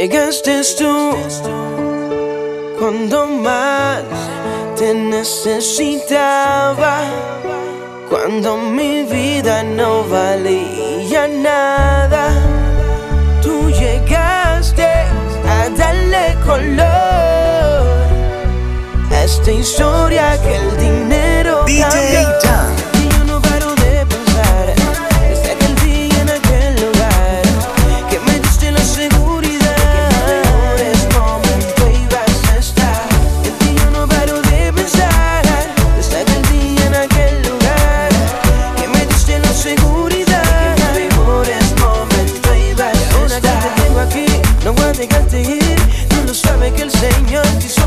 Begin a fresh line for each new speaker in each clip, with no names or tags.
Llegaste tú cuando más te necesitaba, cuando mi vida no valía nada. Tú llegaste a darle color a esta historia que el dinero cambió.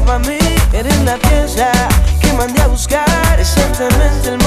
Mi melodía, yo no te puedo olvidar. Quiero que sea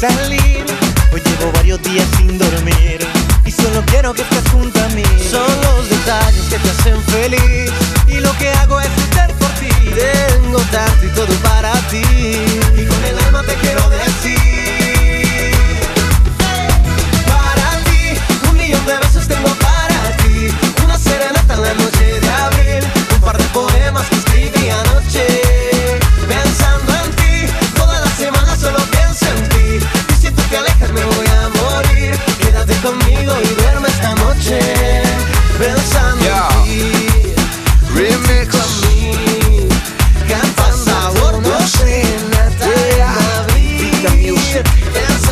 salir. Dancing, dancing.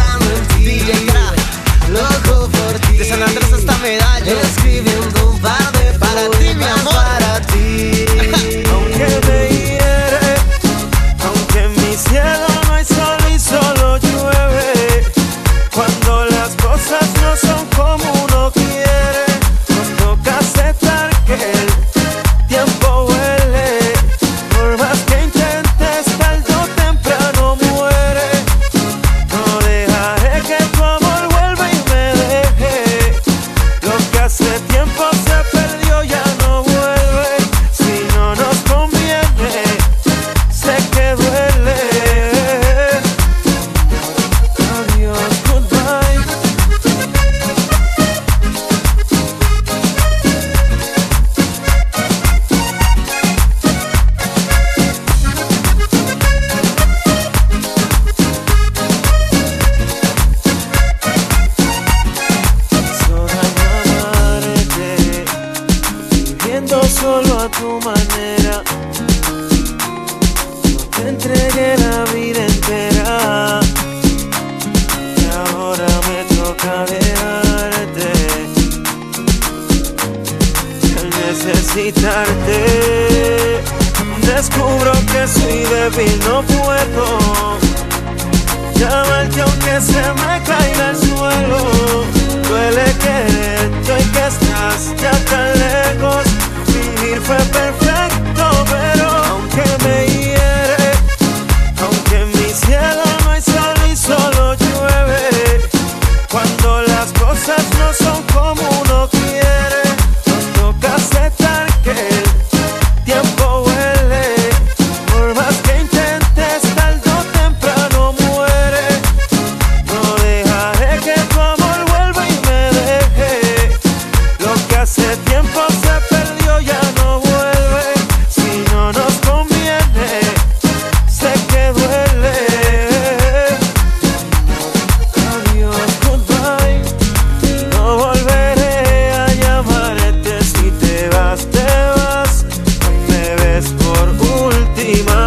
Última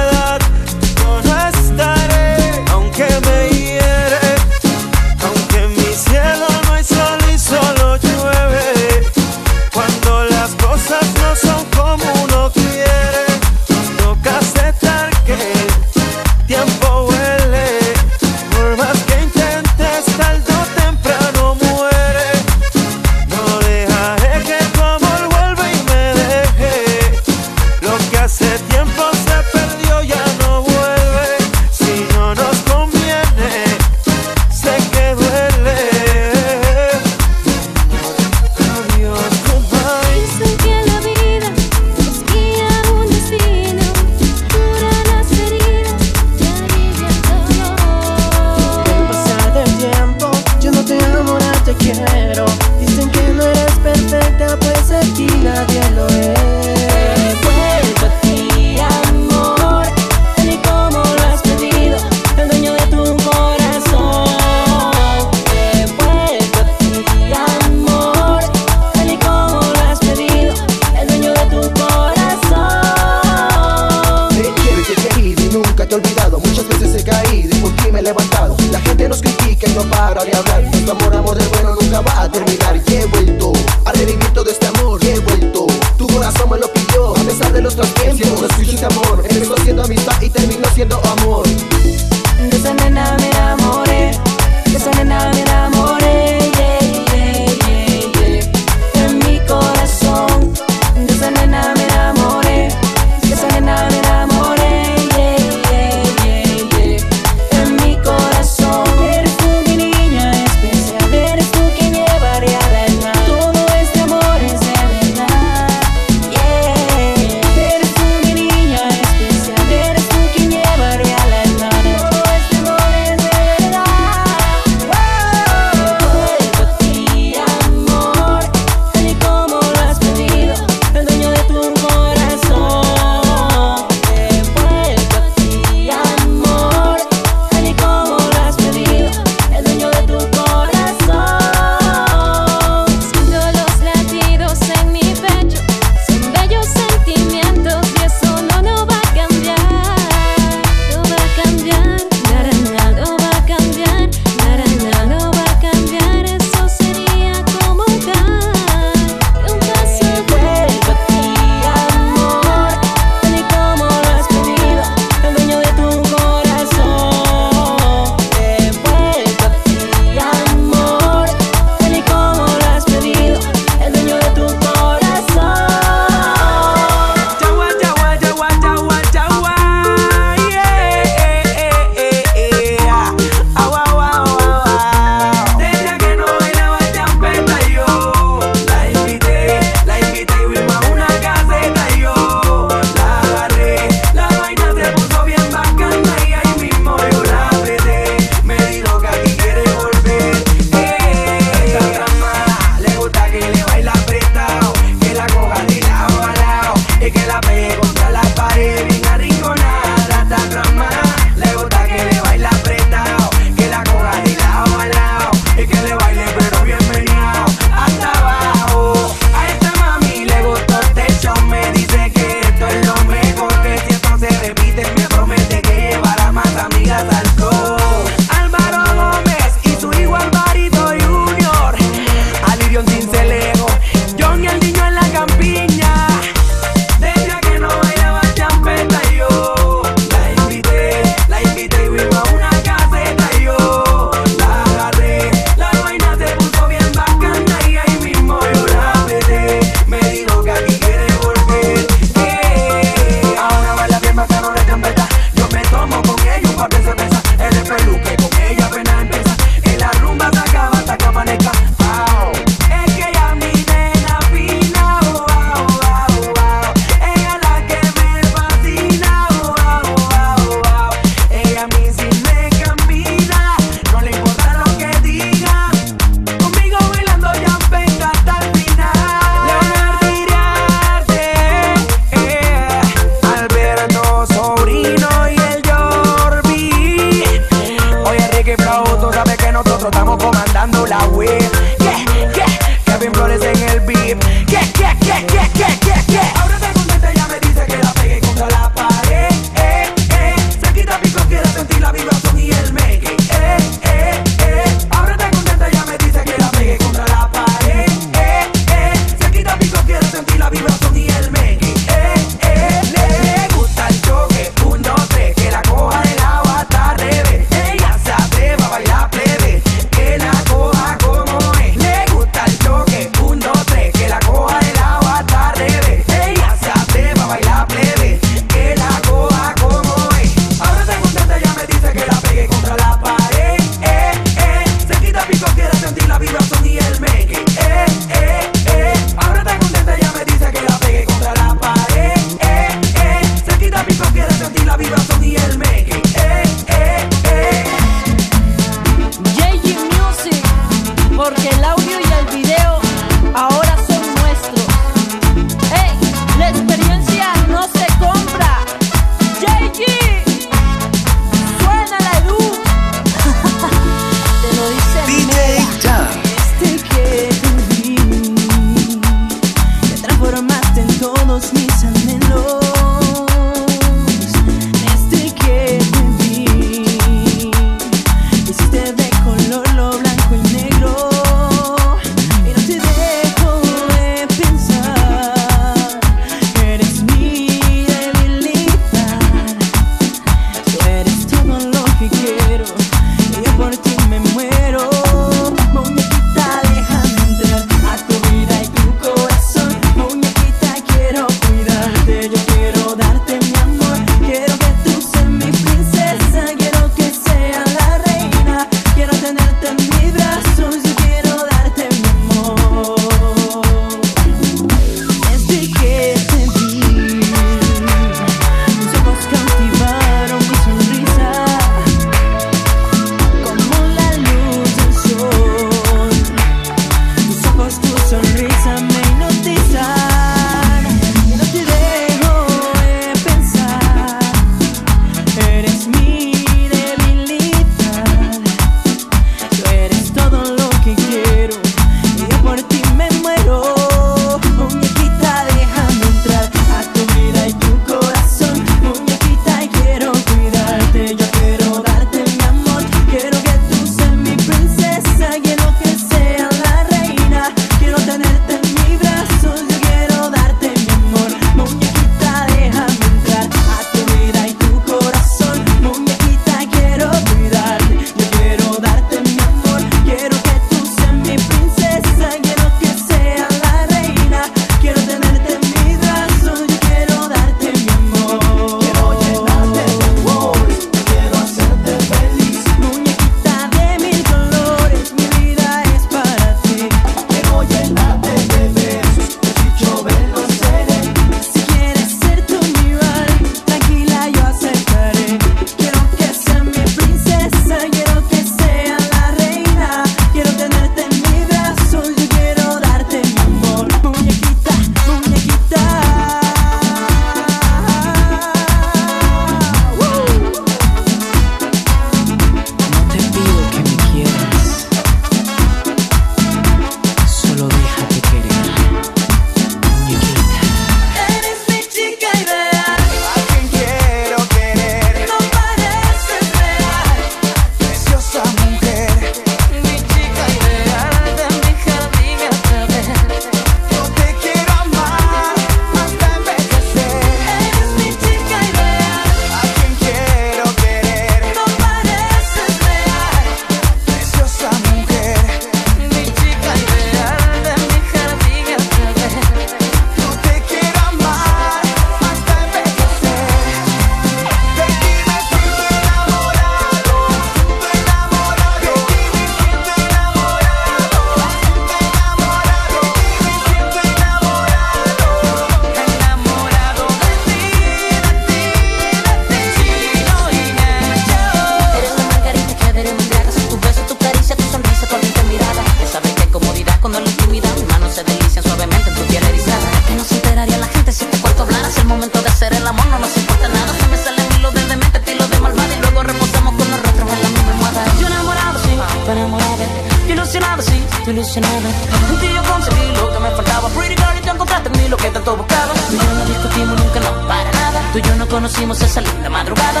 cuando la
intimidad vida se
delician suavemente en tu piel erizada. Que no se enteraría la
gente si este cuarto hablara. Si el
momento de hacer
el
amor no nos importa nada. Se
me salen hilos de demente, tilos de malvada. Y luego reposamos con los
rostros en la misma almohada. Yo enamorado, sí, tú enamorada. Yo ilusionado, sí, tú ilusionada. En ti yo conseguí lo que me faltaba. Pretty girl, y tú encontraste en lo que tanto buscaba. Ya no discutimos nunca, no para. Tú y yo no conocimos esa linda madrugada.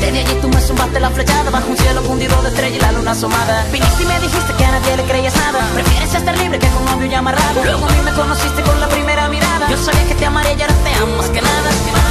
Desde allí tú me zumbaste la flechada bajo un cielo fundido de estrella y la luna asomada. Viniste y me dijiste que a nadie le creías nada. Prefieres estar libre que con novio y amarrado. Luego a mí me conociste con la primera mirada. Yo sabía que te amaría y ahora te amo más que nada.